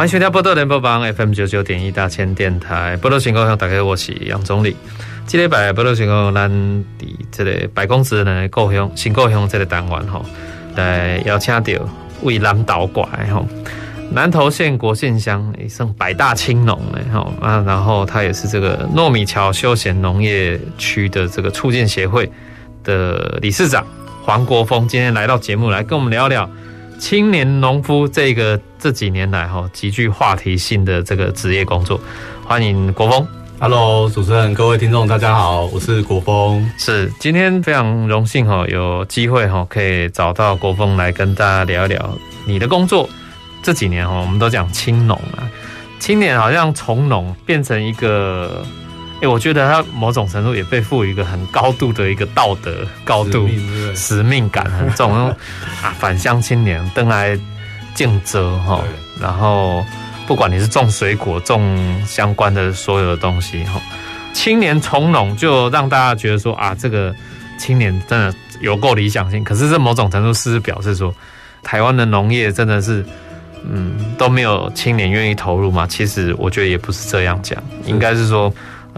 欢迎收听《宝岛联播网》FM 九九点一大千电台，宝岛新故乡大家，我是杨总理。今礼拜宝岛新故乡，咱伫这个百工职人的故乡新故乡这个单元吼，来邀请到为南投过来吼，南投县国姓乡也算百大青农嘞吼啊，然后他也是这个糯米桥休闲农业区的这个促进协会的理事长黄国峰，今天来到节目来跟我们聊聊。青年农夫这个这几年来哈极具话题性的这个职业工作，欢迎国峰。Hello，主持人，各位听众，大家好，我是国峰。是今天非常荣幸哈，有机会哈可以找到国峰来跟大家聊一聊你的工作。这几年哈，我们都讲青农啊，青年好像从农变成一个。哎，我觉得他某种程度也被赋予一个很高度的一个道德高度，使命，感很重 啊。返乡青年登来尽责哈，然后不管你是种水果、种相关的所有的东西哈，青年从农就让大家觉得说啊，这个青年真的有够理想性。可是这某种程度是表示说，台湾的农业真的是嗯都没有青年愿意投入吗？其实我觉得也不是这样讲，应该是说。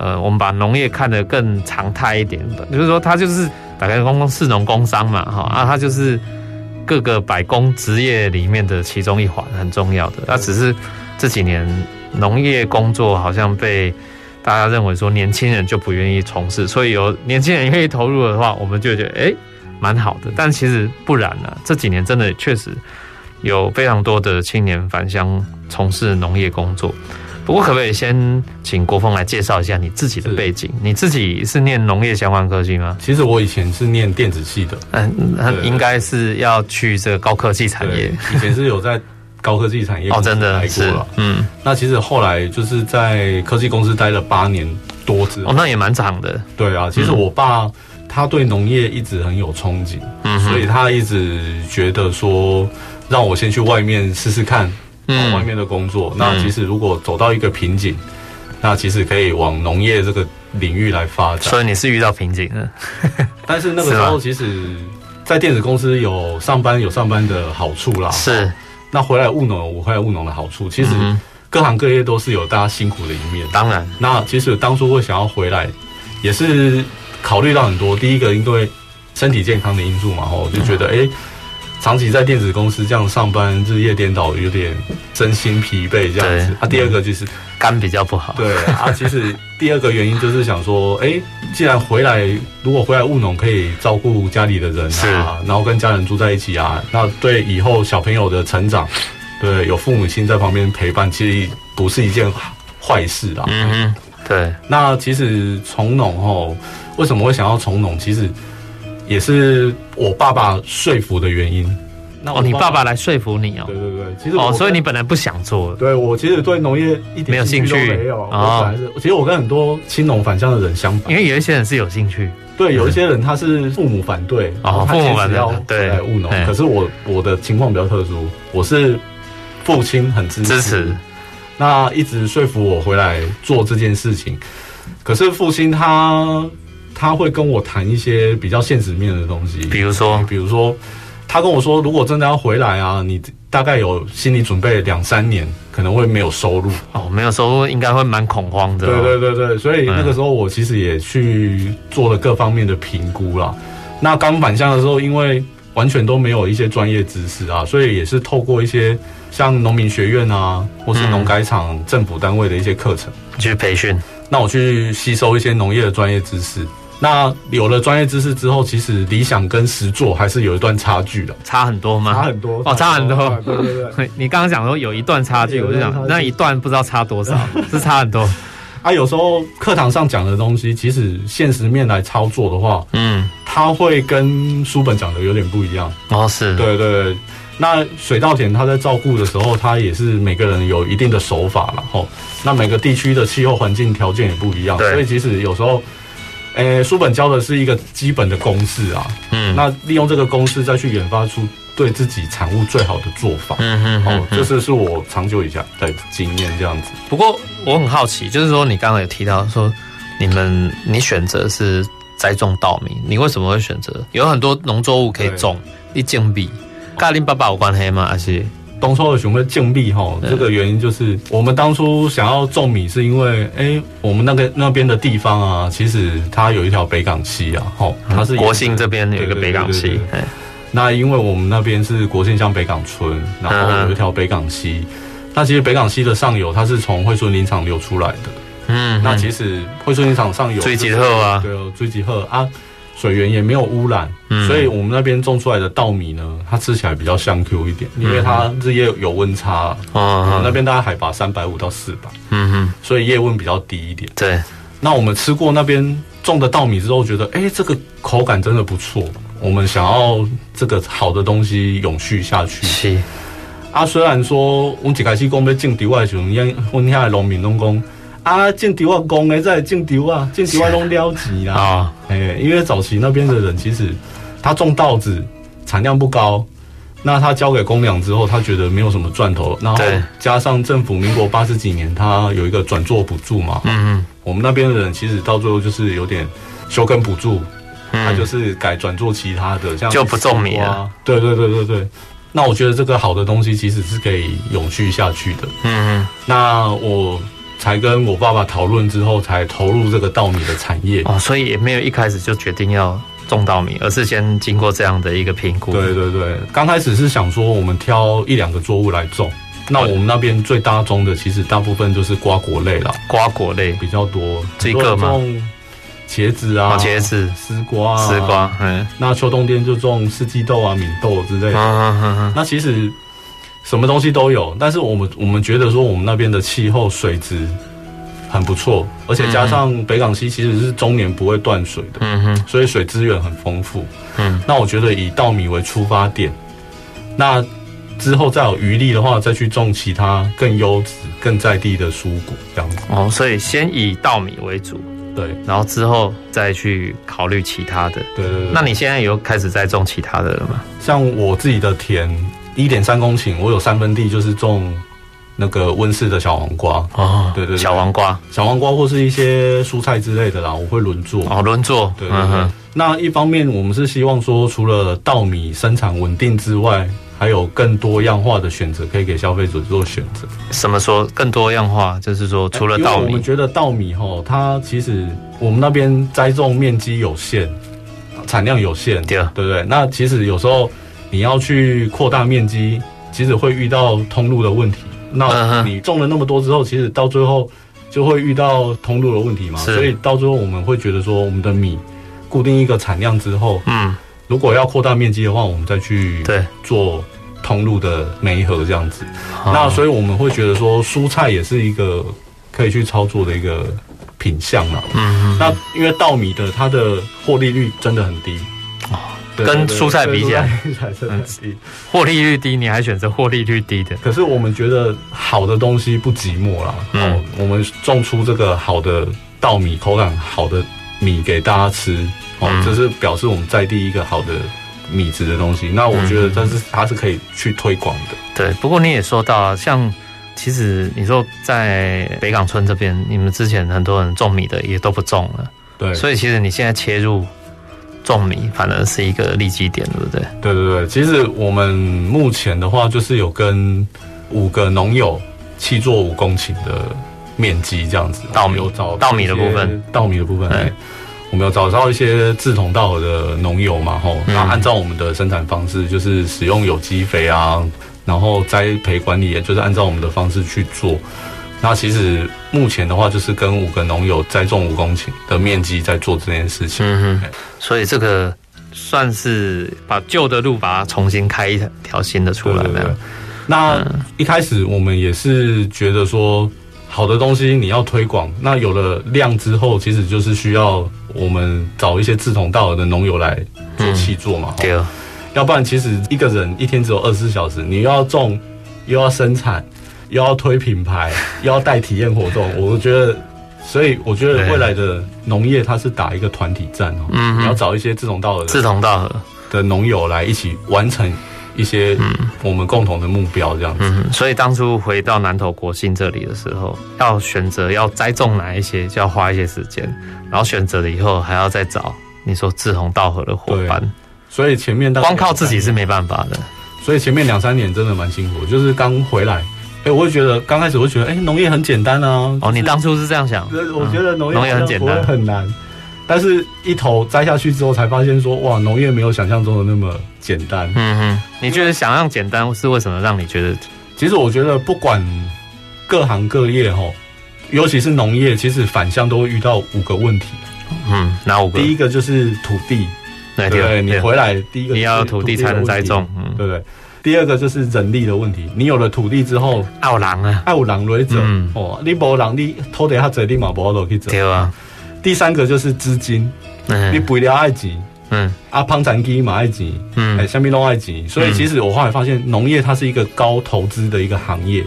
呃，我们把农业看得更常态一点的，就是说，它就是打开公共市农工商嘛，哈啊，它就是各个百工职业里面的其中一环，很重要的。那只是这几年农业工作好像被大家认为说年轻人就不愿意从事，所以有年轻人愿意投入的话，我们就觉得哎，蛮好的。但其实不然了，这几年真的确实有非常多的青年返乡从事农业工作。不过，可不可以先请国峰来介绍一下你自己的背景？你自己是念农业相关科技吗？其实我以前是念电子系的，嗯，那应该是要去这个高科技产业。以前是有在高科技产业哦，真的是，嗯。那其实后来就是在科技公司待了八年多之后，哦，那也蛮长的。对啊，其实我爸他对农业一直很有憧憬，嗯，所以他一直觉得说让我先去外面试试看。嗯，外面的工作，那其实如果走到一个瓶颈，那其实可以往农业这个领域来发展。所以你是遇到瓶颈了，但是那个时候，其实，在电子公司有上班有上班的好处啦。是，那回来务农，我回来务农的好处，其实各行各业都是有大家辛苦的一面。当然，那其实当初会想要回来，也是考虑到很多。第一个，因为身体健康的因素嘛，我，就觉得哎。欸长期在电子公司这样上班，日夜颠倒，有点身心疲惫这样子。啊，第二个就是肝比较不好。对啊，其实第二个原因就是想说，哎，既然回来，如果回来务农可以照顾家里的人啊，然后跟家人住在一起啊，那对以后小朋友的成长，对有父母亲在旁边陪伴，其实不是一件坏事啦。嗯，对。那其实从农吼，为什么会想要从农？其实。也是我爸爸说服的原因。那哦，你爸爸来说服你哦？对对对，其实哦，所以你本来不想做。对，我其实对农业一点兴趣都没有。我本来是，其实我跟很多青农返乡的人相反，因为有一些人是有兴趣。对，有一些人他是父母反对，哦，父母反对，对，务农。可是我我的情况比较特殊，我是父亲很支持，支持，那一直说服我回来做这件事情。可是父亲他。他会跟我谈一些比较现实面的东西，比如说，比如说，他跟我说，如果真的要回来啊，你大概有心理准备两三年，可能会没有收入哦，没有收入应该会蛮恐慌的。对对对对，所以那个时候我其实也去做了各方面的评估啦。那刚返乡的时候，因为完全都没有一些专业知识啊，所以也是透过一些像农民学院啊，或是农改场政府单位的一些课程去培训。那我去吸收一些农业的专业知识。那有了专业知识之后，其实理想跟实作还是有一段差距的，差很多吗？差很多哦，差很多。对对对，你刚刚讲说有一段差距，我就想那一段不知道差多少，是差很多。啊，有时候课堂上讲的东西，其实现实面来操作的话，嗯，它会跟书本讲的有点不一样。哦，是，对对对。那水稻田它在照顾的时候，它也是每个人有一定的手法，然后那每个地区的气候环境条件也不一样，所以其实有时候，诶，书本教的是一个基本的公式啊，嗯，那利用这个公式再去研发出对自己产物最好的做法，嗯嗯，哦，这是是我长久以下的经验这样子。不过我很好奇，就是说你刚刚有提到说你们你选择是栽种稻米，你为什么会选择？有很多农作物可以种，一捡比。跟恁爸爸有关系吗？还是当初的熊会禁闭哈？这个原因就是我们当初想要种米，是因为哎、欸，我们那个那边的地方啊，其实它有一条北港溪啊，哈，它是国姓这边有一个北港溪。那因为我们那边是国姓乡北港村，然后有一条北港溪。那其实北港溪的上游，它是从惠春林场流出来的。嗯，那其实惠春林场上游追吉鹤啊，对哦，追吉鹤啊。水源也没有污染，嗯、所以我们那边种出来的稻米呢，它吃起来比较香 Q 一点，因为它日夜有温差。嗯，那边大概海拔三百五到四百，嗯哼，所以夜温比较低一点。对，那我们吃过那边种的稻米之后，觉得哎、欸，这个口感真的不错。我们想要这个好的东西永续下去。是啊，虽然说我们一开始讲要种稻的时候，因为我们遐的农民拢讲。啊，种稻啊，公诶，在种稻啊，种稻啊，拢了钱啦。啊，哎，因为早期那边的人其实他种稻子产量不高，那他交给公粮之后，他觉得没有什么赚头，然后加上政府民国八十几年，他有一个转作补助嘛。嗯嗯。我们那边的人其实到最后就是有点休耕补助，他就是改转做其他的，像就不种米啊。对对对对对。那我觉得这个好的东西其实是可以永续下去的。嗯嗯。那我。才跟我爸爸讨论之后，才投入这个稻米的产业哦，所以也没有一开始就决定要种稻米，而是先经过这样的一个评估。对对对，刚开始是想说我们挑一两个作物来种，那我们那边最大宗的其实大部分就是瓜果类啦，瓜果类比较多，这个吗？茄子啊，茄子、丝瓜、丝瓜，嗯，那秋冬天就种四季豆啊、敏豆之类的。嗯嗯嗯，那其实。什么东西都有，但是我们我们觉得说我们那边的气候水质很不错，而且加上北港溪其实是终年不会断水的，嗯哼，所以水资源很丰富，嗯，那我觉得以稻米为出发点，那之后再有余力的话，再去种其他更优质、更在地的蔬果这样子。哦，所以先以稻米为主，对，然后之后再去考虑其他的。对对对。那你现在有开始在种其他的了吗？像我自己的田。一点三公顷，我有三分地就是种那个温室的小黄瓜哦，对对，对，小黄瓜，小黄瓜或是一些蔬菜之类的啦，我会轮作哦，轮作，对对对。嗯、那一方面，我们是希望说，除了稻米生产稳定之外，还有更多样化的选择可以给消费者做选择。什么说更多样化？就是说，除了稻米，我们觉得稻米哈，它其实我们那边栽种面积有限，产量有限，对对不对？那其实有时候。你要去扩大面积，其实会遇到通路的问题。那你种了那么多之后，其实到最后就会遇到通路的问题嘛。所以到最后我们会觉得说，我们的米固定一个产量之后，嗯，如果要扩大面积的话，我们再去对做通路的媒合这样子。那所以我们会觉得说，蔬菜也是一个可以去操作的一个品相嘛。嗯，那因为稻米的它的获利率真的很低。跟蔬菜比起来，获利率低，你还选择获利率低的？可是我们觉得好的东西不寂寞啦。嗯，我们种出这个好的稻米，口感好的米给大家吃，哦，这是表示我们在地一个好的米质的东西。那我觉得这是它是可以去推广的。对，不过你也说到了，像其实你说在北港村这边，你们之前很多人种米的也都不种了。对，所以其实你现在切入。种米反而是一个利基点，对不对？对对对，其实我们目前的话，就是有跟五个农友契作五公顷的面积这样子。稻米有找稻米的部分，稻米的部分，哎，我们有找到一些志同道合的农友嘛，吼，然后按照我们的生产方式，就是使用有机肥啊，然后栽培管理，也就是按照我们的方式去做。那其实目前的话，就是跟五个农友栽种五公顷的面积在做这件事情。嗯哼，所以这个算是把旧的路把它重新开一条新的出来了。那一开始我们也是觉得说，好的东西你要推广，那有了量之后，其实就是需要我们找一些志同道合的农友来做契作嘛。对、嗯，要不然其实一个人一天只有二十四小时，你又要种，又要生产，又要推品牌，又要带体验活动，我觉得，所以我觉得未来的农业它是打一个团体战哦。嗯，你要找一些志同道合、志同道合的农友来一起完成。一些我们共同的目标这样子，嗯，所以当初回到南投国信这里的时候，要选择要栽种哪一些，就要花一些时间，然后选择了以后还要再找你说志同道合的伙伴，所以前面光靠自己是没办法的，所以前面两三年真的蛮辛苦，就是刚回来，哎，我会觉得刚开始我会觉得，哎，农业很简单啊，哦，你当初是这样想，我觉得农业农业很简单，很难。但是一头栽下去之后，才发现说哇，农业没有想象中的那么简单。嗯哼，你觉得想象简单是为什么？让你觉得？其实我觉得不管各行各业哈，尤其是农业，其实返乡都会遇到五个问题。嗯，哪五个？第一个就是土地，对，对你回来第一个你要土地才能栽种，嗯，对不对？第二个就是人力的问题，你有了土地之后，爱有人啊，爱有人来做哦，你没人，你土地较济，你嘛无路去走，对啊。第三个就是资金，嗯、你肥料爱钱，嗯，啊，胖产机嘛爱钱，嗯，哎，下面都爱钱，所以其实我后来发现，农业它是一个高投资的一个行业。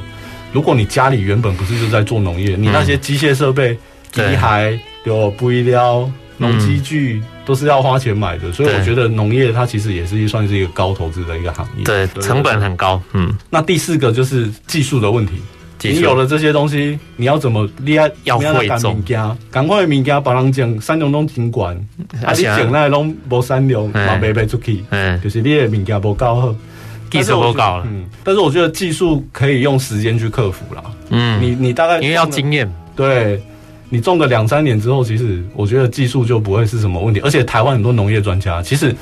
如果你家里原本不是就在做农业，你那些机械设备、机械、有肥料、农机具都是要花钱买的，所以我觉得农业它其实也是算是一个高投资的一个行业，对，成本很高，嗯。那第四个就是技术的问题。你有了这些东西，你要怎么厉害？要会种，赶快的物件，别人种产量拢尽管，啊，你种那拢无三流，嘛卖卖出去，嗯，就是你的物件无够好，技术不够了。嗯，但是我觉得技术可以用时间去克服啦。嗯，你你大概因为要经验，对，你种个两三年之后，其实我觉得技术就不会是什么问题。而且台湾很多农业专家，其实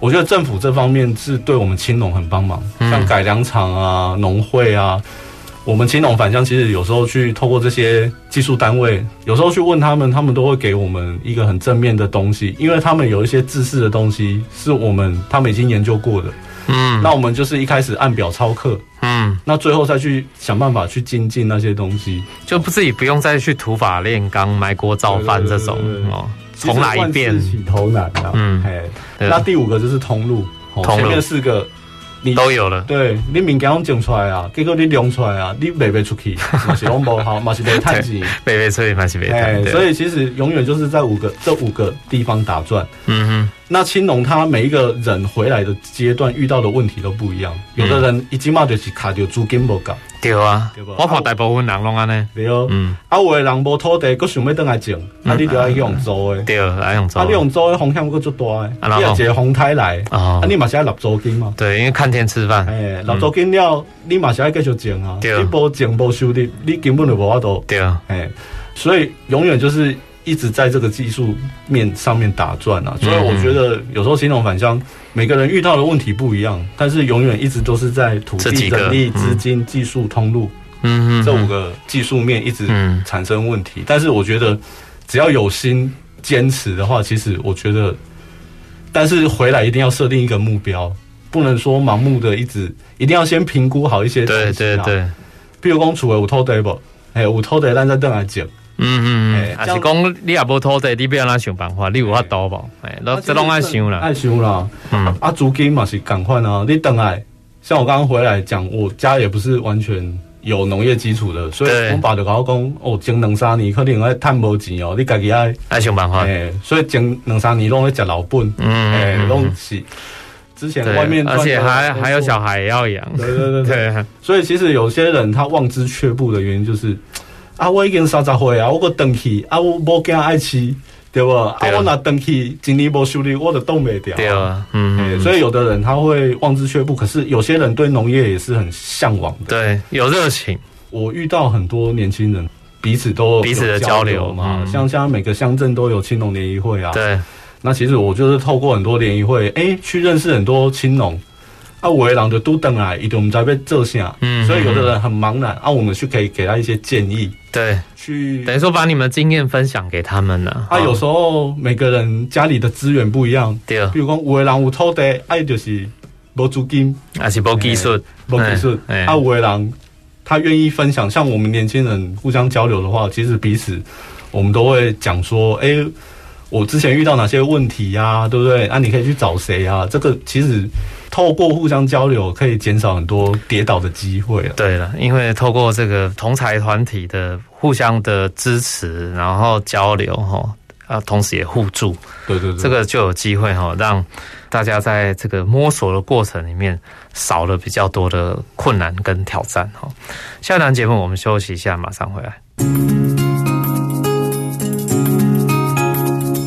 我觉得政府这方面是对我们青农很帮忙，像改良场啊、农会啊。我们青农返乡，其实有时候去透过这些技术单位，有时候去问他们，他们都会给我们一个很正面的东西，因为他们有一些知识的东西是我们他们已经研究过的。嗯，那我们就是一开始按表操课，嗯，那最后再去想办法去精进那些东西，就不自己不用再去土法炼钢、埋锅造饭这种哦，重来一遍，起头难啊。嗯，嘿，那第五个就是通路，前面四个。你都有了，对，你物件拢种出来啊，结果你量出来啊，你卖不出去，嘛是拢无好，嘛是没趁钱，卖不出去嘛是没趁。所以其实永远就是在五个这五个地方打转。嗯哼。那青龙他每一个人回来的阶段遇到的问题都不一样，有的人一进嘛就是卡住租金不够。对啊，对我看大部分人拢安尼。对哦，嗯，啊有的人无土地，佫想要倒来种，啊你就要用租的。对，来用租。啊你用租的风险佫足大的，你若一个风台来，啊你嘛是要立租金嘛。对，因为看天吃饭。哎，立租金了，你嘛是要继续种啊。对。你无种无收入，你根本就无法度。对啊。哎，所以永远就是。一直在这个技术面上面打转啊，所以我觉得有时候青农返乡，每个人遇到的问题不一样，但是永远一直都是在土地、人力、资金、技术、通路，嗯，这五个技术面一直产生问题。但是我觉得只要有心坚持的话，其实我觉得，但是回来一定要设定一个目标，不能说盲目的一直，一定要先评估好一些东西。对对对，比如讲厝的有土地不？哎，有土地，咱再等来讲。嗯嗯嗯，还是讲你也无土地，你不要哪想办法？你有法度无？哎，那这拢爱想啦，爱想啦。嗯，啊，租金嘛是赶快啊。你等来，像我刚刚回来讲，我家也不是完全有农业基础的，所以我爸就跟我讲，哦，前两三年可能爱赚无钱哦，你家己爱爱想办法。哎，所以前两三年拢在吃老本，嗯，哎，拢是之前外面，而且还还有小孩也要养，对对对 对。所以其实有些人他望之却步的原因就是。啊，我已经三十岁啊，我个回去啊，我无惊爱饲，对不？啊，我若回去，今年无收入，我就挡不掉。对啊，嗯，所以有的人他会望之却步，可是有些人对农业也是很向往的，对，有热情。我遇到很多年轻人，彼此都彼此的交流嘛，像像每个乡镇都有青农联谊会啊，对。那其实我就是透过很多联谊会，哎，去认识很多青农。啊，有的人就拄转来，伊就唔知要做啥，嗯，所以有的人很茫然。啊，我们去可以给他一些建议，对，去等于说把你们经验分享给他们了。啊，有时候每个人家里的资源不一样，对，比如讲有的人有土地，啊，就是无资金，还是无技术，无技术。啊，有的人他愿意分享，像我们年轻人互相交流的话，其实彼此我们都会讲说，哎、欸，我之前遇到哪些问题呀、啊，对不对？啊，你可以去找谁啊？这个其实透过互相交流，可以减少很多跌倒的机会啊。对了，因为透过这个同财团体的互相的支持，然后交流，哈。啊，同时也互助，对对对，这个就有机会哈，让大家在这个摸索的过程里面少了比较多的困难跟挑战哈。下一档节目我们休息一下，马上回来。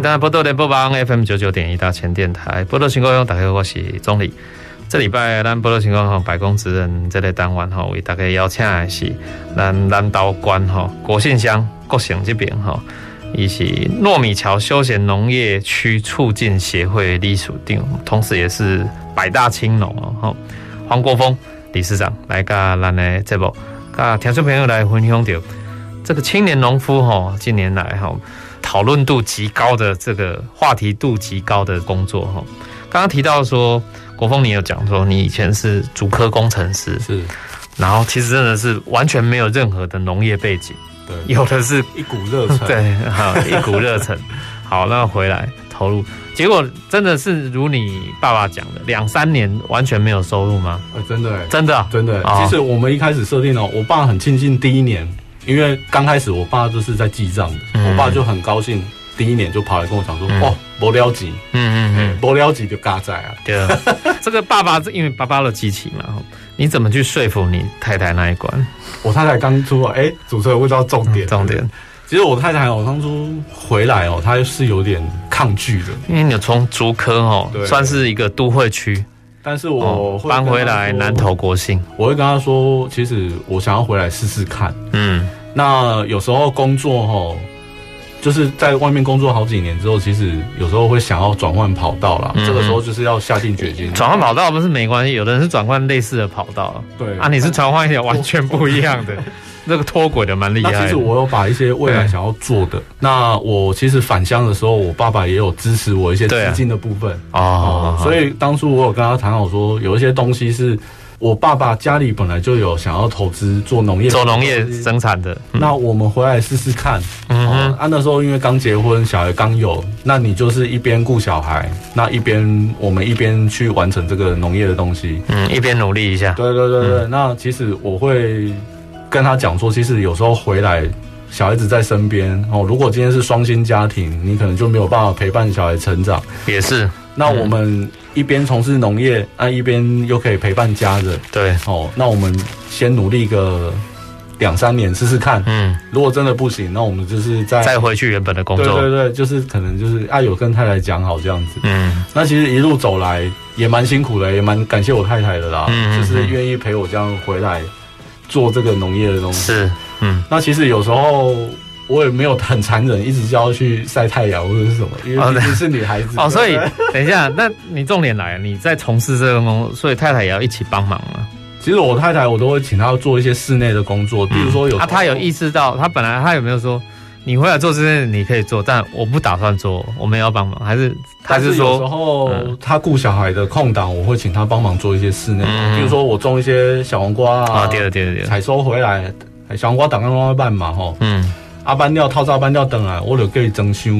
大家波多联播网 FM 九九点一大千电台波多情况用打开我是宗澧。这礼拜咱波多情况哈百工职人这类单元哈为大家邀请的是咱南投县哈国姓乡国姓这边哈，以及糯米桥休闲农业区促进协会理事长，同时也是百大青农哈黄国峰理事长来跟咱的节目，跟听众朋友来分享到这个青年农夫哈近年来哈。讨论度极高的这个话题度极高的工作哈，刚刚提到说国峰，你有讲说你以前是主科工程师，是，然后其实真的是完全没有任何的农业背景，对，有的是一股热忱，对，好一股热忱，好，那回来投入，结果真的是如你爸爸讲的，两三年完全没有收入吗？呃，真的，真的，真的，其实我们一开始设定哦，我爸很庆幸第一年。因为刚开始我爸就是在记账的，嗯、我爸就很高兴，第一年就跑来跟我讲说：“嗯、哦，不了钱，嗯嗯嗯，不了钱就嘎在啊。”对。啊，这个爸爸因为爸爸的机器嘛，你怎么去说服你太太那一关？我太太刚出来，哎，主持人问到重点，重点。其实我太太哦当初回来哦，她是有点抗拒的，因为你从竹科哦，算是一个都会区，但是我搬回来南投国姓，我会跟她说，其实我想要回来试试看，嗯。那有时候工作哈，就是在外面工作好几年之后，其实有时候会想要转换跑道啦。这个时候就是要下定决心。转换跑道不是没关系，有的人是转换类似的跑道。对啊，你是转换一点完全不一样的，那个脱轨的蛮厉害。那其实我有把一些未来想要做的，那我其实返乡的时候，我爸爸也有支持我一些资金的部分啊。所以当初我有跟他谈好说，有一些东西是。我爸爸家里本来就有想要投资做农业，做农业生产的。嗯、那我们回来试试看。嗯哼，啊，那时候因为刚结婚，小孩刚有，那你就是一边顾小孩，那一边我们一边去完成这个农业的东西。嗯，一边努力一下。对对对对，嗯、那其实我会跟他讲说，其实有时候回来，小孩子在身边哦。如果今天是双薪家庭，你可能就没有办法陪伴小孩成长。也是。那我们一边从事农业，啊，一边又可以陪伴家人。对，哦，那我们先努力个两三年试试看。嗯，如果真的不行，那我们就是再再回去原本的工作。对对对，就是可能就是啊，有跟太太讲好这样子。嗯，那其实一路走来也蛮辛苦的，也蛮感谢我太太的啦。嗯，就是愿意陪我这样回来做这个农业的东西。是，嗯，那其实有时候。我也没有很残忍，一直就要去晒太阳或者是什么，因为毕竟是女孩子。哦，所以等一下，那你重点来，你在从事这个工作，所以太太也要一起帮忙吗？其实我太太我都会请她做一些室内的工作，比如说有。啊，她有意识到，她本来她有没有说，你回来做这些你可以做，但我不打算做，我们也要帮忙，还是还是说？有时候她顾小孩的空档，我会请她帮忙做一些室内，比如说我种一些小黄瓜啊，对了对了对了，采收回来，小黄瓜打刚刚办嘛，吼，嗯。阿班料套扎班料等来，我就叫伊装修，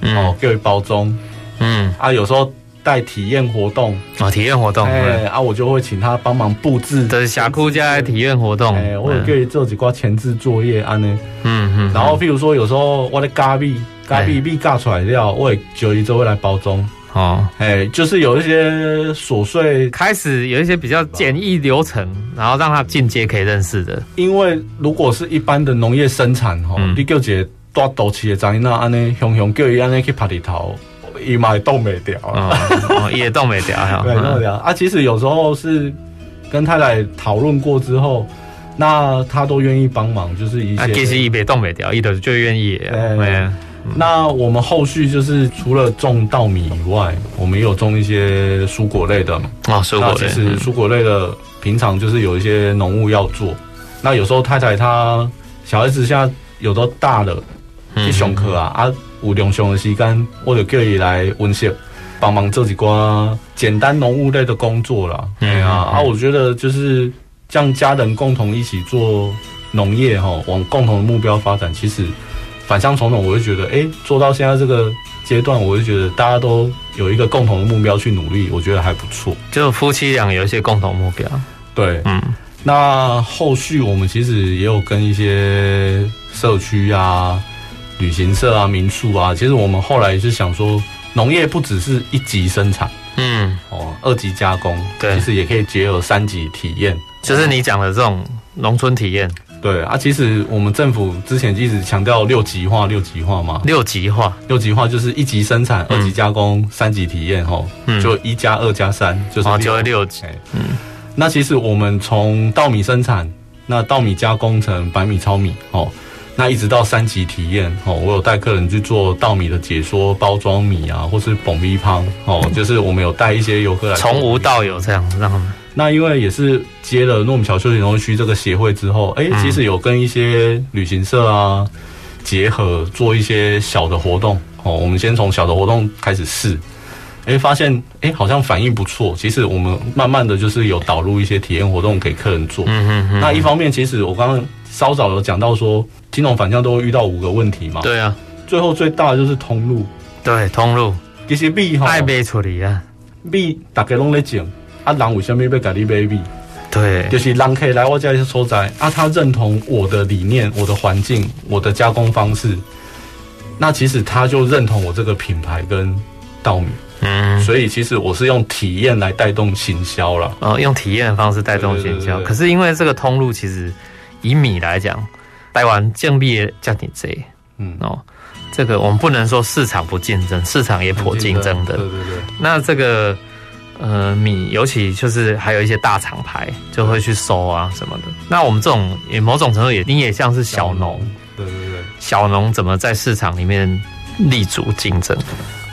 哦，叫伊包装，嗯，啊，有时候带体验活动，啊，体验活动，哎，啊，我就会请他帮忙布置，这是峡谷家的体验活动，哎，我有叫伊做几挂前置作业，安尼，嗯嗯，然后譬如说有时候我的咖喱，咖喱米咖出来了，我会就伊就会来包装。哦，哎，就是有一些琐碎，开始有一些比较简易流程，然后让他进阶可以认识的。因为如果是一般的农业生产，哈、嗯，你叫一个大肚脐的长，那安尼雄雄叫伊安尼去拍地头，伊嘛会冻未掉，哦，也冻未掉，对，冻未掉。啊，其实有时候是跟太太讨论过之后，那他都愿意帮忙，就是一些。啊，其实一别动没掉，一的就愿意。对。那我们后续就是除了种稻米以外，我们也有种一些蔬果类的嘛。啊，蔬果类。其实蔬果类的平常就是有一些农务要做。那有时候太太她小孩子现在有都大了，去上课啊，啊，有两上的时间，我就叫伊来温习，帮忙做几挂简单农务类的工作啦。对啊，啊，我觉得就是将家人共同一起做农业哈，往共同的目标发展，其实。返乡从农，我就觉得，哎、欸，做到现在这个阶段，我就觉得大家都有一个共同的目标去努力，我觉得还不错。就夫妻俩有一些共同目标。对，嗯。那后续我们其实也有跟一些社区啊、旅行社啊、民宿啊，其实我们后来是想说，农业不只是一级生产，嗯，哦，二级加工，对，其实也可以结合三级体验，就是你讲的这种农村体验。对啊，其实我们政府之前一直强调六级化，六级化嘛。六级化，六级化就是一级生产，嗯、二级加工，三级体验，吼、嗯，就一加二加三，就是六，就会六级。嗯，那其实我们从稻米生产，那稻米加工成白米、糙米，哦，那一直到三级体验，哦，我有带客人去做稻米的解说、包装米啊，或是捧米汤，哦，就是我们有带一些游客来，从无到有这样让他们。那因为也是接了诺米桥休闲农业区这个协会之后，哎、欸，其实有跟一些旅行社啊结合做一些小的活动哦。我们先从小的活动开始试，哎、欸，发现哎、欸、好像反应不错。其实我们慢慢的就是有导入一些体验活动给客人做。嗯嗯嗯。那一方面，其实我刚刚稍早有讲到说，金融反向都会遇到五个问题嘛。对啊。最后最大的就是通路。对，通路。其实币哈。爱卖处理啊。币大家拢在种。啊，人为什么要甲你买米？对，就是人可以来我家一些所在啊，他认同我的理念、我的环境、我的加工方式，那其实他就认同我这个品牌跟稻米。嗯，所以其实我是用体验来带动行销了。哦，用体验的方式带动行销。可是因为这个通路，其实以米来讲，台湾竞币叫你贼。嗯哦，这个我们不能说市场不竞争，市场也颇竞争的。对对对。那这个。呃，米尤其就是还有一些大厂牌就会去收啊什么的。那我们这种也某种程度也你也像是小农，对对对，小农怎么在市场里面立足竞争？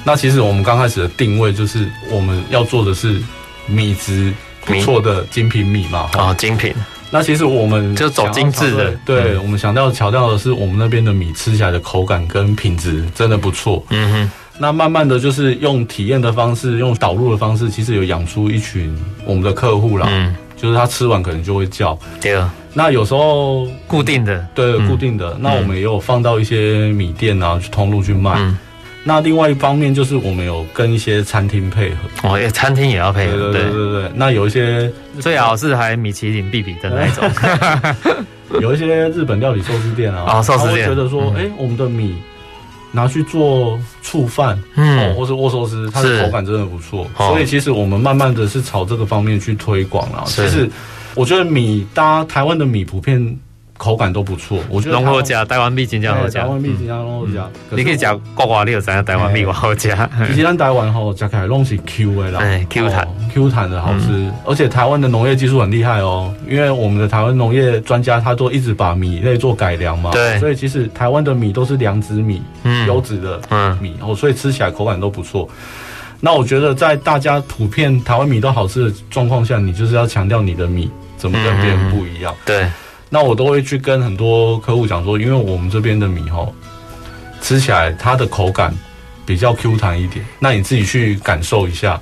那其实我们刚开始的定位就是我们要做的是米质不错的精品米嘛，啊、哦，精品。那其实我们就走精致的，对，我们想要强调的是我们那边的米吃起来的口感跟品质真的不错。嗯哼。那慢慢的就是用体验的方式，用导入的方式，其实有养出一群我们的客户啦。嗯，就是他吃完可能就会叫。对啊。那有时候固定的，对，固定的。那我们也有放到一些米店啊，去通路去卖。嗯。那另外一方面就是我们有跟一些餐厅配合。哦，餐厅也要配合。对对对对。那有一些最好是还米其林必比的那一种。有一些日本料理寿司店啊，啊，寿司店。觉得说，哎，我们的米。拿去做醋饭，嗯，或是握寿司，它的口感真的不错，所以其实我们慢慢的是朝这个方面去推广了。其实我觉得米，大家台湾的米普遍。口感都不错，我觉得龙河家台湾米真正好吃，台湾米真正拢好吃。你可以讲国外，你有知影台湾米我好吃。其实咱台湾吼，吃起来拢是 Q 的啦，Q 弹 Q 弹的好吃。而且台湾的农业技术很厉害哦，因为我们的台湾农业专家他都一直把米类做改良嘛，对，所以其实台湾的米都是良质米，嗯，优质的米哦，所以吃起来口感都不错。那我觉得在大家普遍台湾米都好吃的状况下，你就是要强调你的米怎么跟别人不一样，对。那我都会去跟很多客户讲说，因为我们这边的米吼，吃起来它的口感比较 Q 弹一点，那你自己去感受一下。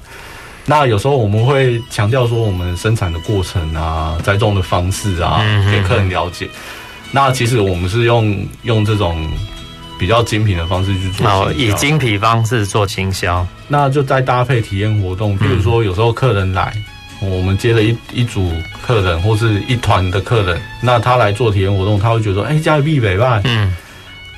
那有时候我们会强调说，我们生产的过程啊，栽种的方式啊，给客人了解。那其实我们是用用这种比较精品的方式去做，哦，以精品方式做倾销，那就再搭配体验活动，比如说有时候客人来。我们接了一一组客人或是一团的客人，那他来做体验活动，他会觉得，哎、欸，家里必备吧？嗯，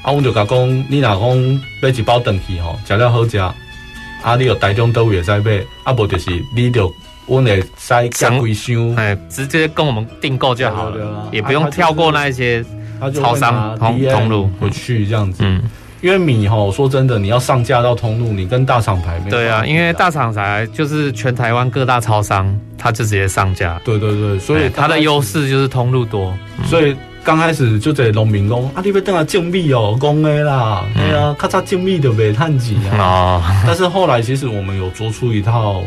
啊，我就讲，你老公买一包回去吼，食了好食，啊，你有台中都会使买，啊，不就是你就我会使加回箱，哎，直接跟我们订购就好了，也不用跳过那一些超商通通路。回去这样子。嗯因为米哈，说真的，你要上架到通路，你跟大厂牌没有。对啊，因为大厂牌就是全台湾各大超商，它就直接上架。对对对，所以它的优势就是通路多。嗯、所以刚开始就在农民工啊，你要等下种米哦，公的啦，哎呀、嗯，咔嚓种米就卖趁钱啊。哦。但是后来其实我们有做出一套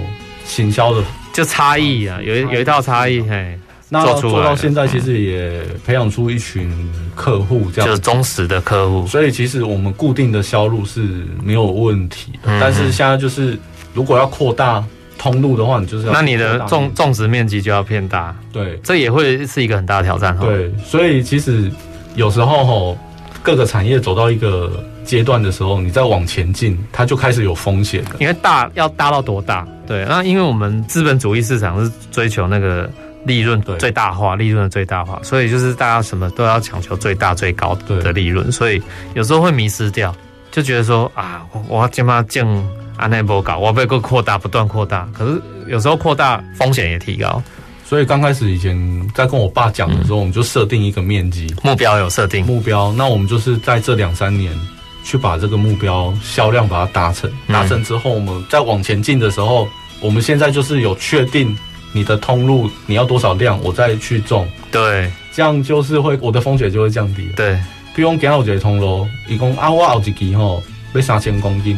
行销的，就差异啊，有有一套差异嘿。那做到现在，其实也培养出一群客户，这样就是忠实的客户。所以其实我们固定的销路是没有问题的。嗯、但是现在就是，如果要扩大通路的话，你就是要，那你的种种植面积就要偏大。对，这也会是一个很大的挑战。对，所以其实有时候吼，各个产业走到一个阶段的时候，你再往前进，它就开始有风险了。因为大要大到多大？对，那因为我们资本主义市场是追求那个。利润最大化，利润的最大化，所以就是大家什么都要强求最大最高的利润，所以有时候会迷失掉，就觉得说啊，我要先把进安内波搞，我要被个扩大，不断扩大，可是有时候扩大风险也提高，所以刚开始以前在跟我爸讲的时候，嗯、我们就设定一个面积。目标，有设定。目标，那我们就是在这两三年去把这个目标销量把它达成，达成之后，我们再往前进的时候，我们现在就是有确定。你的通路你要多少量，我再去种。对，这样就是会我的风险就会降低。对，比如讲今日有一个通路，伊讲啊，我后一期吼要三千公斤，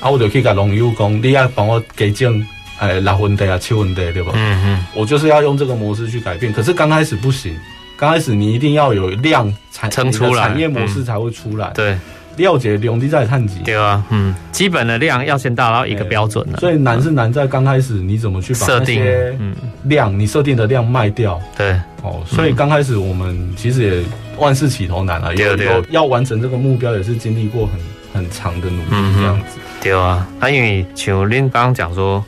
啊，我就去甲农友讲，你要帮我加种，诶，六分地啊，七分地，对吧？嗯嗯，我就是要用这个模式去改变。可是刚开始不行，刚开始你一定要有量产，撑出来，产业模式才会出来。嗯、对。了解用地在探几？对啊，嗯，基本的量要先达到一个标准了。所以难是难在刚开始你怎么去把设定嗯量，你设定的量卖掉。对，哦，所以刚开始我们其实也万事起头难啊，有有要完成这个目标也是经历过很很长的努力这样子。对啊，那因为像您刚刚讲说，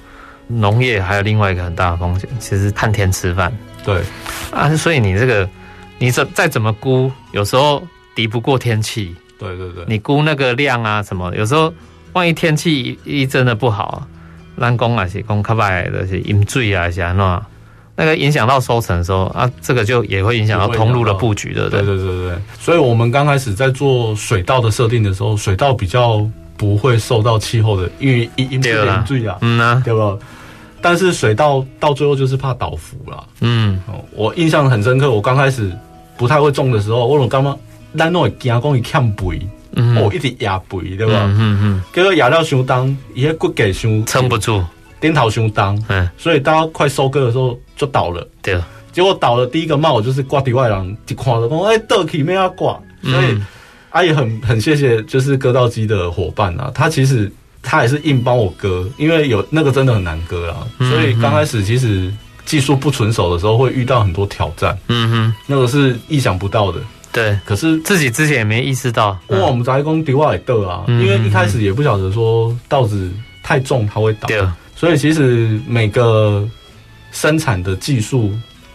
农业还有另外一个很大的风险，其实看天吃饭。对啊，所以你这个你怎再怎么估，有时候敌不过天气。对对对，你估那个量啊什么，有时候万一天气一真的不好，烂工啊是工卡拜的是饮醉啊，是那那个影响到收成的时候啊，这个就也会影响到通路的布局的。对对对对，所以我们刚开始在做水稻的设定的时候，水稻比较不会受到气候的，因为饮醉饮醉啊，嗯啊，对吧？但是水稻到最后就是怕倒伏了。嗯，我印象很深刻，我刚开始不太会种的时候，我刚刚。咱拢会惊讲伊欠肥，哦，一直压肥，对吧？嗯嗯嗯。结果压了伤重，伊迄骨架伤撑不住，顶头伤重，嗯，所以到快收割的时候就倒了。对，结果倒了，第一个骂我就是挂底外人，一看就讲，哎，倒去没要挂。所以，阿也很很谢谢，就是割稻机的伙伴啊，他其实他也是硬帮我割，因为有那个真的很难割啊。所以刚开始其实技术不纯熟的时候，会遇到很多挑战。嗯哼，那个是意想不到的。对，可是自己之前也没意识到，哇，我们宅公底外豆啊，因为一开始也不晓得说稻子太重它会倒，所以其实每个生产的技术，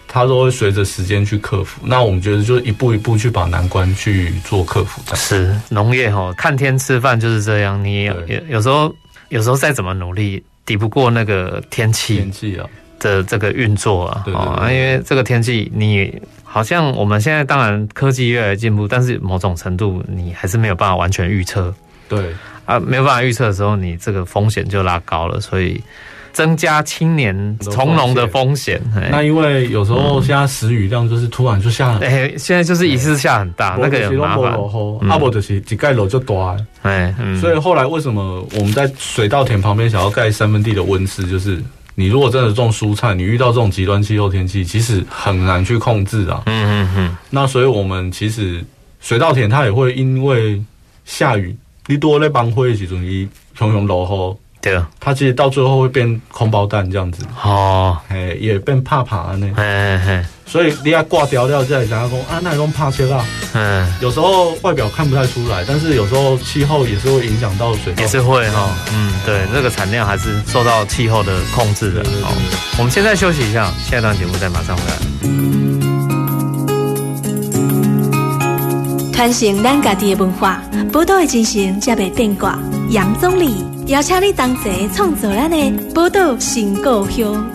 它都会随着时间去克服。那我们觉得就是一步一步去把难关去做克服。是农业哈，看天吃饭就是这样。你有有时候有时候再怎么努力，抵不过那个天气。天气啊的这个运作啊。哦，因为这个天气你。好像我们现在当然科技越来越进步，但是某种程度你还是没有办法完全预测。对啊，没有办法预测的时候，你这个风险就拉高了，所以增加青年从农的风险。那因为有时候现在时雨量就是突然就下，哎、欸，现在就是一次下很大，那个也麻烦。阿伯就是一盖楼就断，哎，所以后来为什么我们在水稻田旁边想要盖三分地的温室，就是。你如果真的种蔬菜，你遇到这种极端气候天气，其实很难去控制啊。嗯嗯嗯。那所以我们其实水稻田它也会因为下雨，你多在帮灰的时候，你熊熊落雨。对啊。它其实到最后会变空包蛋这样子。哦。哎，也变怕怕呢。嘿嘿嘿。所以你要挂掉掉在然后说啊，那种怕切啦。嗯，有时候外表看不太出来，但是有时候气候也是会影响到水。也是会哈，嗯，对，那个产量还是受到气候的控制的。好，我们现在休息一下，下一段节目再马上回来。传承咱家己的文化，宝岛的精神才袂变卦。杨总理邀请你同齐创作咱的宝岛新故乡。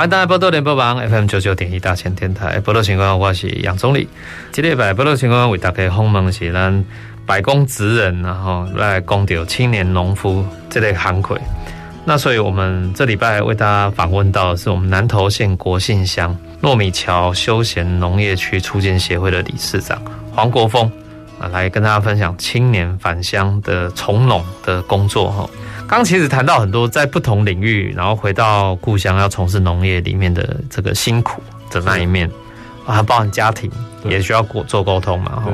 欢迎大家波多联播网 FM 九九点一大千电台，波多情况我是杨宗理。今天拜波多情况为大家访问是咱百工职人，然后来讲到青年农夫这类行规。那所以我们这礼拜为大家访问到的是我们南投县国姓乡糯米桥休闲农业区促进协会的理事长黄国峰啊，来跟大家分享青年返乡的从农的工作哈。刚其实谈到很多在不同领域，然后回到故乡要从事农业里面的这个辛苦的那一面啊，包含家庭也需要过做沟通嘛。哈，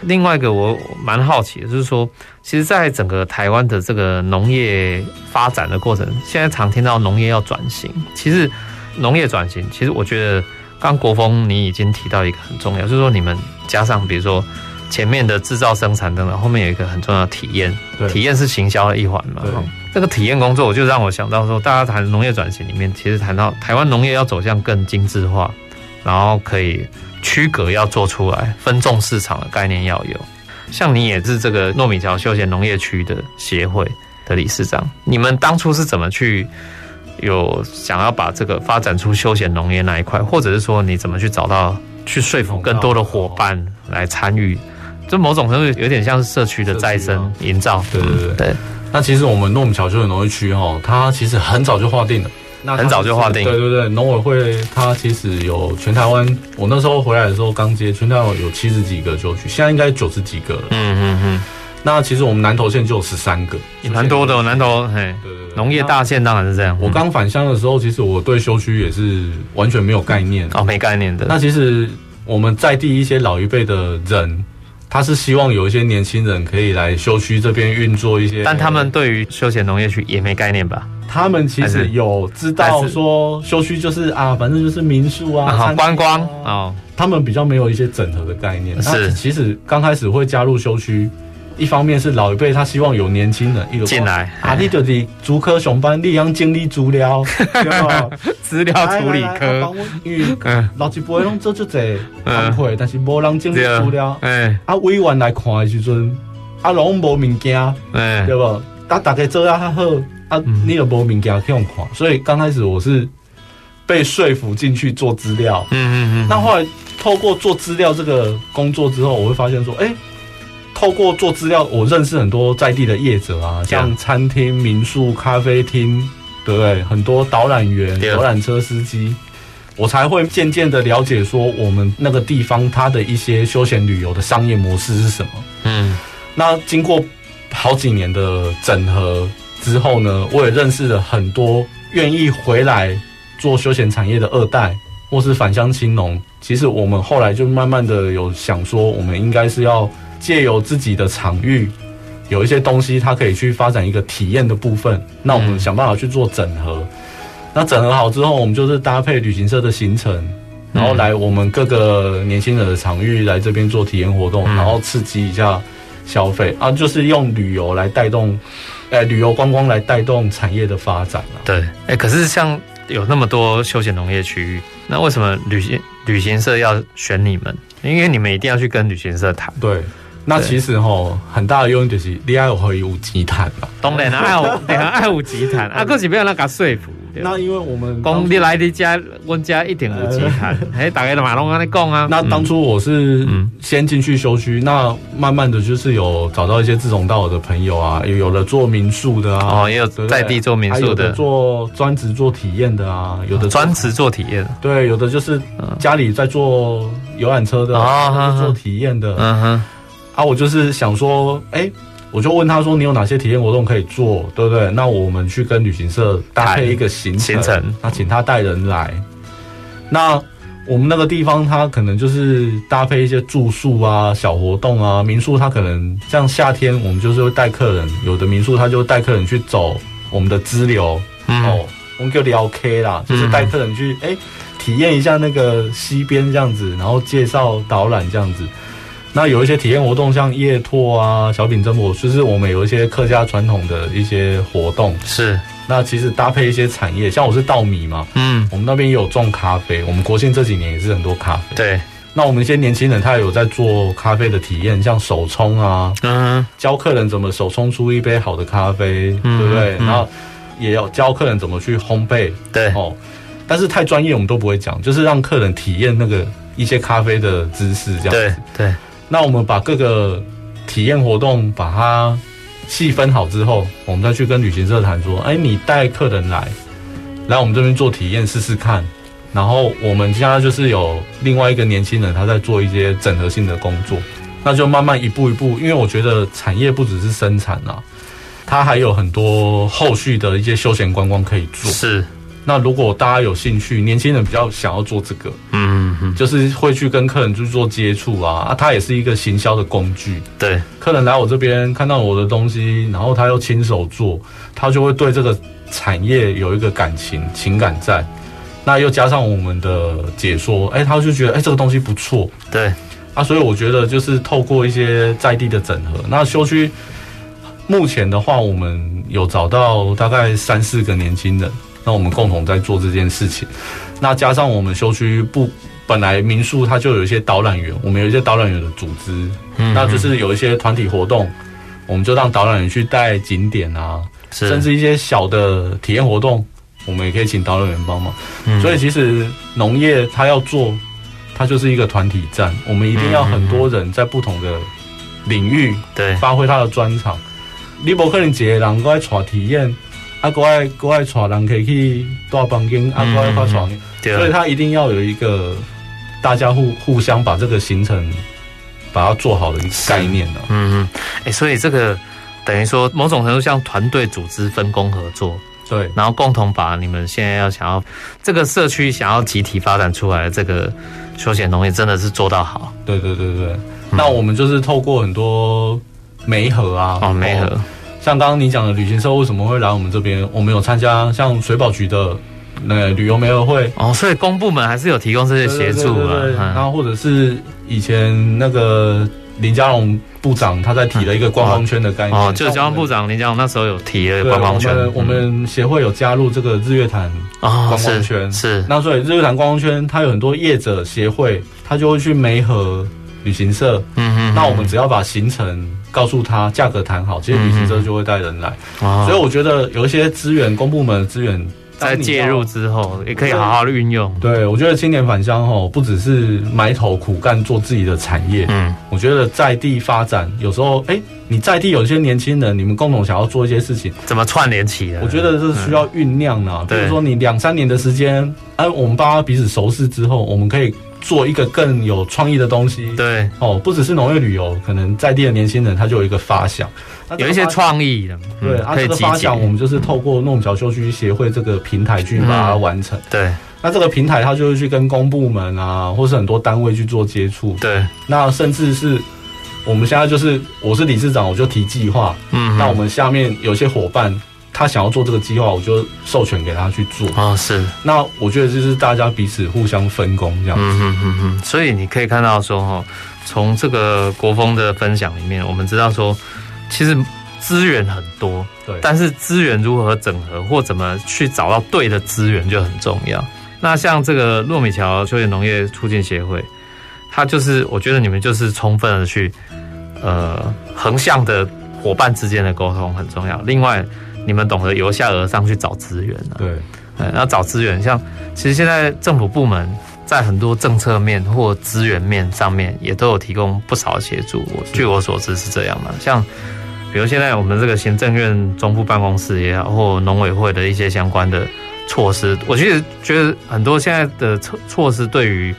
另外一个我蛮好奇的，就是说，其实，在整个台湾的这个农业发展的过程，现在常听到农业要转型。其实，农业转型，其实我觉得，刚国峰你已经提到一个很重要，就是说你们加上比如说。前面的制造、生产等等，后面有一个很重要的体验，体验是行销的一环嘛。这个体验工作，我就让我想到说，大家谈农业转型里面，其实谈到台湾农业要走向更精致化，然后可以区隔要做出来，分众市场的概念要有。像你也是这个糯米桥休闲农业区的协会的理事长，你们当初是怎么去有想要把这个发展出休闲农业那一块，或者是说你怎么去找到去说服更多的伙伴来参与？就某种程度有点像是社区的再生营造，对对对对。那其实我们诺姆桥休闲农业区哈，它其实很早就划定了，那很早就划定。对对对，农委会它其实有全台湾，我那时候回来的时候刚接，全台湾有七十几个旧区，现在应该九十几个了。嗯嗯嗯。那其实我们南投县就有十三个，也蛮多的。南投，嘿，对对对，农业大县当然是这样。我刚返乡的时候，其实我对休区也是完全没有概念哦，没概念的。那其实我们在地一些老一辈的人。他是希望有一些年轻人可以来休区这边运作一些，但他们对于休闲农业区也没概念吧？他们其实有知道说休区就是啊，反正就是民宿啊、啊观光哦，他们比较没有一些整合的概念。是，其实刚开始会加入休区。一方面是老一辈，他希望有年轻人进来。啊，你就是足科上班，你要经理资料，资料处理科。因为老一辈拢做做这工会，但是无人经理资料。哎，啊，委员来看的时阵，啊，拢无物件，对不？大大家做啊较好，啊，你又无物件去用看，所以刚开始我是被说服进去做资料。嗯嗯嗯。那后来透过做资料这个工作之后，我会发现说，哎。透过做资料，我认识很多在地的业者啊，像餐厅、民宿、咖啡厅，对不对？很多导览员、游览车司机，我才会渐渐的了解说，我们那个地方它的一些休闲旅游的商业模式是什么。嗯，那经过好几年的整合之后呢，我也认识了很多愿意回来做休闲产业的二代，或是返乡青农。其实我们后来就慢慢的有想说，我们应该是要。借由自己的场域，有一些东西，它可以去发展一个体验的部分。那我们想办法去做整合。那整合好之后，我们就是搭配旅行社的行程，然后来我们各个年轻人的场域来这边做体验活动，然后刺激一下消费啊，就是用旅游来带动，哎，旅游观光来带动产业的发展啊。对，哎，可是像有那么多休闲农业区域，那为什么旅行旅行社要选你们？因为你们一定要去跟旅行社谈。对。那其实吼，很大的用意就是你要可以有集团嘛。当然啦，爱有，爱有集团，啊，可是不要那个说服。那因为我们讲你来你家，我家一定有集团。哎，大概的马龙跟你讲啊。那当初我是先进去修区，那慢慢的就是有找到一些志同道合的朋友啊，有有了做民宿的啊，哦，也有在地做民宿的，做专职做体验的啊，有的专职做体验。对，有的就是家里在做游览车的啊，做体验的。嗯哼。啊，我就是想说，哎、欸，我就问他说，你有哪些体验活动可以做，对不对？那我们去跟旅行社搭配一个行程，行程，那请他带人来。那我们那个地方，他可能就是搭配一些住宿啊、小活动啊。民宿他可能像夏天，我们就是会带客人，有的民宿他就带客人去走我们的支流，嗯、哦，我们就聊 K 啦，就是带客人去，哎、欸，体验一下那个溪边这样子，然后介绍导览这样子。那有一些体验活动，像夜拓啊、小品蒸馏，就是我们有一些客家传统的一些活动。是，那其实搭配一些产业，像我是稻米嘛，嗯，我们那边也有种咖啡。我们国庆这几年也是很多咖啡。对，那我们一些年轻人他也有在做咖啡的体验，像手冲啊，嗯，教客人怎么手冲出一杯好的咖啡，嗯、对不对？嗯、然后也要教客人怎么去烘焙。对，哦。但是太专业我们都不会讲，就是让客人体验那个一些咖啡的知识这样子。对对。那我们把各个体验活动把它细分好之后，我们再去跟旅行社谈说，哎，你带客人来，来我们这边做体验试试看。然后我们现在就是有另外一个年轻人，他在做一些整合性的工作，那就慢慢一步一步，因为我觉得产业不只是生产啊，它还有很多后续的一些休闲观光可以做。是，那如果大家有兴趣，年轻人比较想要做这个，嗯嗯，就是会去跟客人去做接触啊，啊，它也是一个行销的工具。对，客人来我这边看到我的东西，然后他又亲手做，他就会对这个产业有一个感情情感在。那又加上我们的解说，哎、欸，他就觉得哎、欸，这个东西不错，对，啊，所以我觉得就是透过一些在地的整合，那休区目前的话，我们有找到大概三四个年轻人，那我们共同在做这件事情。那加上我们休区不本来民宿它就有一些导览员，我们有一些导览员的组织，那就是有一些团体活动，我们就让导览员去带景点啊，甚至一些小的体验活动。我们也可以请导览员帮忙，嗯，所以其实农业它要做，它就是一个团体战。我们一定要很多人在不同的领域对发挥他的专长。你不可能一个人过来带体验，啊，过来过来带人可以去大房间，啊，国外发床，所以他一定要有一个大家互互相把这个行程把它做好的一个概念呢。嗯嗯，哎、欸，所以这个等于说某种程度像团队组织分工合作。对，然后共同把你们现在要想要这个社区想要集体发展出来的这个休闲农业，真的是做到好。对对对对，那我们就是透过很多媒合啊，哦媒合，像刚刚你讲的旅行社为什么会来我们这边？我们有参加像水保局的那旅游媒合会哦，所以公部门还是有提供这些协助啊。然后或者是以前那个。林佳龙部长他在提了一个观光圈的概念哦，就是交通部长林佳龙那时候有提了观光圈。我们协会有加入这个日月潭观光圈，是那所以日月潭观光圈它有很多业者协会，他就会去媒合旅行社。嗯嗯，那我们只要把行程告诉他，价格谈好，其实旅行社就会带人来。所以我觉得有一些资源，公部门的资源。在介入之后，也可以好好的运用。对，我觉得青年返乡吼，不只是埋头苦干做自己的产业。嗯，我觉得在地发展，有时候，哎、欸，你在地有一些年轻人，你们共同想要做一些事情，怎么串联起来？我觉得这是需要酝酿的。比如说，你两三年的时间，哎，我们大家彼此熟识之后，我们可以做一个更有创意的东西。对，哦，不只是农业旅游，可能在地的年轻人他就有一个发想。有一些创意的，对，啊，这个发想我们就是透过诺姆桥休区协会这个平台去把它完成。对，那这个平台它就会去跟公部门啊，或是很多单位去做接触。对，那甚至是我们现在就是我是理事长，我就提计划。嗯，那我们下面有些伙伴他想要做这个计划，我就授权给他去做。啊，是。那我觉得就是大家彼此互相分工这样子。嗯嗯嗯嗯。所以你可以看到说哈，从这个国风的分享里面，我们知道说。其实资源很多，对，但是资源如何整合或怎么去找到对的资源就很重要。那像这个糯米桥休闲农业促进协会，它就是我觉得你们就是充分的去，呃，横向的伙伴之间的沟通很重要。另外，你们懂得由下而上去找资源啊，对，然后找资源，像其实现在政府部门。在很多政策面或资源面上面，也都有提供不少的协助。据我所知是这样嘛，像比如现在我们这个行政院中部办公室也好，或农委会的一些相关的措施，我其实觉得很多现在的措措施对于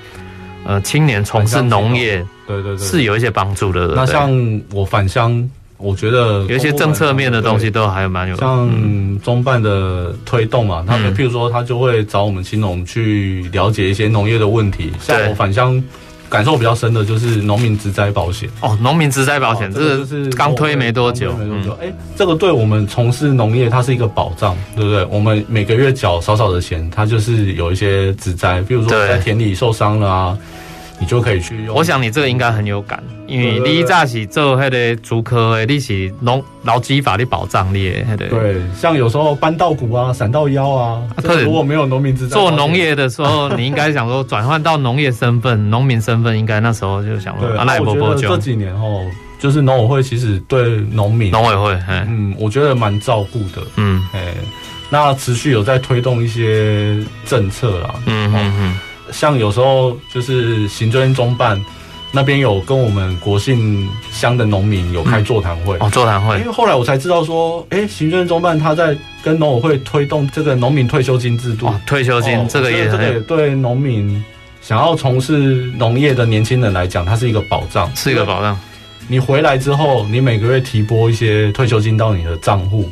呃青年从事农业，对对对，是有一些帮助的。那像我返乡。我觉得有一些政策面的东西都还蛮有，像中办的推动嘛，他们譬如说他就会找我们青农去了解一些农业的问题。像我返乡感受比较深的就是农民植灾保险哦，农民植灾保险这个是刚推没多久，没多久。哎，这个对我们从事农业它是一个保障，对不对？我们每个月缴少少的钱，它就是有一些植灾，比如说在田里受伤了啊。你就可以去用。我想你这个应该很有感，因为你早是做迄个足科的，你是农劳基法的保障力的。对，像有时候搬到骨啊、闪到腰啊，如果没有农民职灾，做农业的时候，你应该想说转换到农业身份、农民身份，应该那时候就想说。对，啊、那我觉得这几年哦，就是农委会其实对农民，农委会，嗯，我觉得蛮照顾的，嗯，哎，那持续有在推动一些政策啦，嗯嗯嗯，像有时候就是行政院中办那边有跟我们国姓乡的农民有开座谈会，哦，座谈会，因为后来我才知道说，哎，行政院中办他在跟农委会推动这个农民退休金制度，退休金这个也这个也对农民想要从事农业的年轻人来讲，它是一个保障，是一个保障。你回来之后，你每个月提拨一些退休金到你的账户，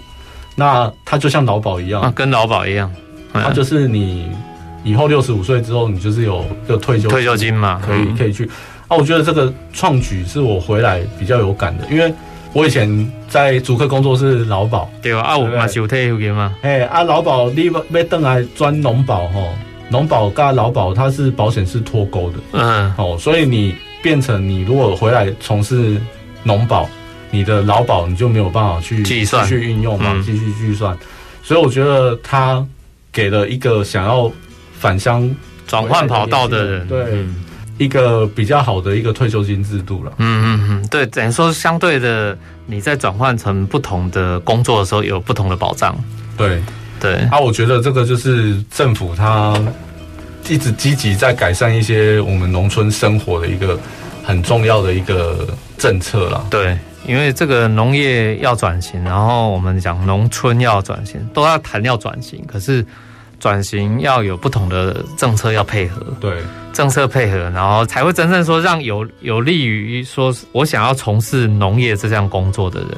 那它就像劳保一样，啊，跟劳保一样，它就是你以后六十五岁之后，你就是有个退休退休金嘛，可以可以去。啊，我觉得这个创举是我回来比较有感的，因为我以前在主客工作是劳保，对啊，啊，我嘛是有退休金嘛，哎，啊，劳保你要等来转农保吼，农保跟劳保它是保险是脱钩的，嗯，哦，所以你。变成你如果回来从事农保，你的劳保你就没有办法去继续运用嘛，继续计算。所以我觉得他给了一个想要返乡转换跑道的人，对一个比较好的一个退休金制度了。嗯嗯嗯，对，等于说相对的，你在转换成不同的工作的时候，有不同的保障。对对，啊，我觉得这个就是政府它。一直积极在改善一些我们农村生活的一个很重要的一个政策了。对，因为这个农业要转型，然后我们讲农村要转型，都要谈要转型。可是转型要有不同的政策要配合，对，政策配合，然后才会真正说让有有利于说我想要从事农业这项工作的人，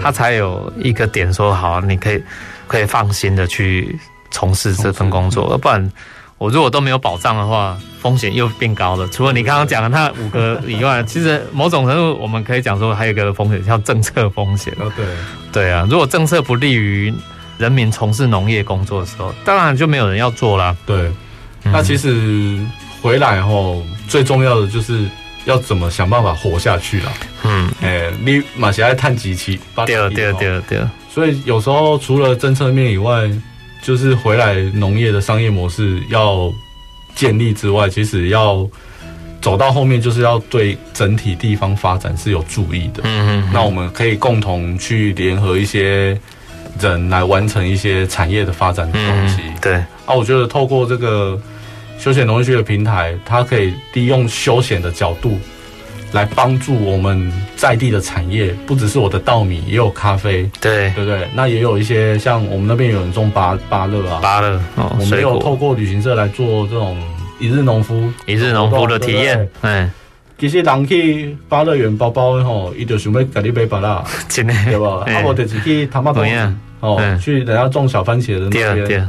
他才有一个点说好，你可以可以放心的去从事这份工作，要不然。我如果都没有保障的话，风险又变高了。除了你刚刚讲的那五个以外，其实某种程度我们可以讲说，还有一个风险叫政策风险。哦，对，对啊，如果政策不利于人民从事农业工作的时候，当然就没有人要做啦。对，那其实回来后最重要的就是要怎么想办法活下去啦。嗯，哎，你马上要探几期？对对对对。所以有时候除了政策面以外，就是回来农业的商业模式要建立之外，其实要走到后面，就是要对整体地方发展是有注意的。嗯嗯。那我们可以共同去联合一些人来完成一些产业的发展的东西。对。啊，我觉得透过这个休闲农业区的平台，它可以利用休闲的角度。来帮助我们在地的产业，不只是我的稻米，也有咖啡，对对不对？那也有一些像我们那边有人种芭芭乐啊，芭乐，哦、我们也有透过旅行社来做这种一日农夫、一日农夫的体验。嗯，其实人去芭乐园包包吼，伊就想要甲你买芭乐，真的对吧？啊，我就是去他妈东哦，去等下种小番茄的那边，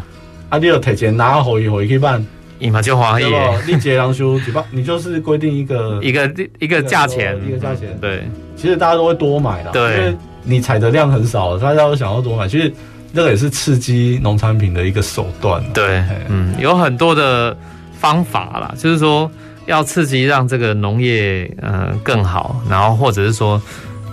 啊，你要提前拿回回去办。你嘛就花一点，你结两修几包，你就是规定一个 一个一个价钱，一个价钱。对，其实大家都会多买的，对，因为你采的量很少，大家都想要多买。其实这个也是刺激农产品的一个手段。对，嗯，有很多的方法啦，就是说要刺激让这个农业呃更好，然后或者是说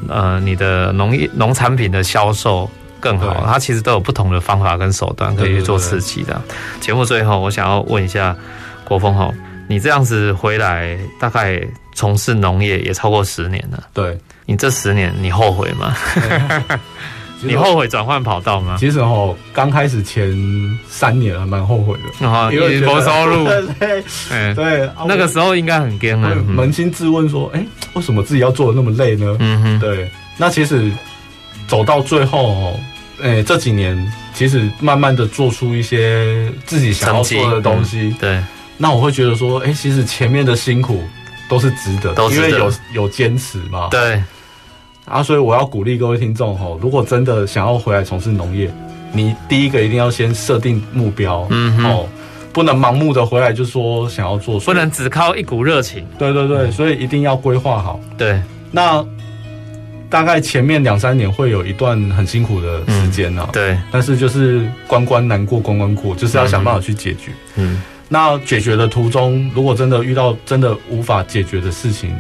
呃你的农业农产品的销售。更好，它其实都有不同的方法跟手段可以去做刺激的。节目最后，我想要问一下国峰哈，你这样子回来，大概从事农业也超过十年了。对，你这十年你后悔吗？你后悔转换跑道吗？其实哦，刚开始前三年还蛮后悔的，因为没收入。对 对，那个时候应该很惊啊，扪心自问说，哎，为什么自己要做的那么累呢？嗯哼，对，那其实。走到最后，哦，诶，这几年其实慢慢的做出一些自己想要做的东西，嗯、对，那我会觉得说，诶，其实前面的辛苦都是值得，都值得，因为有有坚持嘛，对，啊，所以我要鼓励各位听众吼，如果真的想要回来从事农业，你第一个一定要先设定目标，嗯不能盲目的回来就说想要做，不能只靠一股热情，对对对，所以一定要规划好，对，那。大概前面两三年会有一段很辛苦的时间呢、啊。嗯，对，但是就是关关难过关关过，就是要想办法去解决。嗯，那解决的途中，如果真的遇到真的无法解决的事情，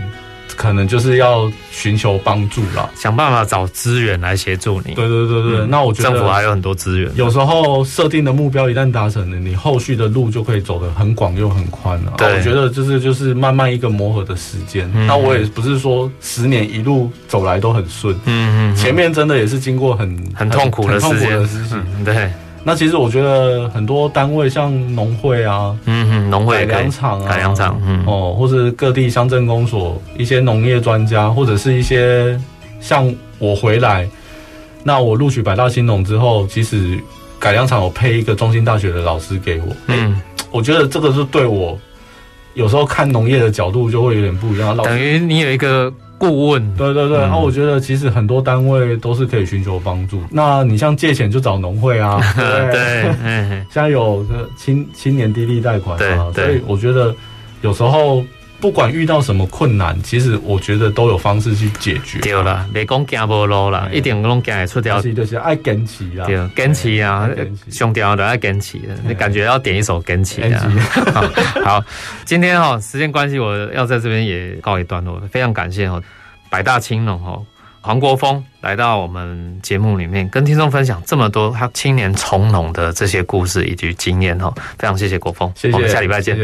可能就是要寻求帮助了，想办法找资源来协助你。对对对对，嗯、那我觉得政府还有很多资源。有时候设定的目标一旦达成了，你后续的路就可以走得很广又很宽了。对，我觉得就是就是慢慢一个磨合的时间。嗯、那我也不是说十年一路走来都很顺，嗯嗯，前面真的也是经过很很痛苦的时间。嗯，对。那其实我觉得很多单位像农会啊，嗯嗯，农会改良场啊，改良场，嗯哦，或是各地乡镇公所一些农业专家，或者是一些像我回来，那我录取百大新农之后，其实改良场有配一个中心大学的老师给我，嗯、欸，我觉得这个是对我有时候看农业的角度就会有点不一样，等于你有一个。顾问，对对对，然后、嗯。啊、我觉得其实很多单位都是可以寻求帮助。那你像借钱就找农会啊，对，对？现在有个青青年低利贷款啊，所以我觉得有时候不管遇到什么困难，其实我觉得都有方式去解决。对了，别讲走无路啦，一定拢行出条。是就是爱坚持啊，对，坚持啊，上吊的爱坚持。你感觉要点一首坚持啊。好，今天哈时间关系，我要在这边也告一段落。非常感谢哈。百大青农哈黄国峰来到我们节目里面，跟听众分享这么多他青年从农的这些故事以及经验哈，非常谢谢国峰，谢谢，我们下礼拜见。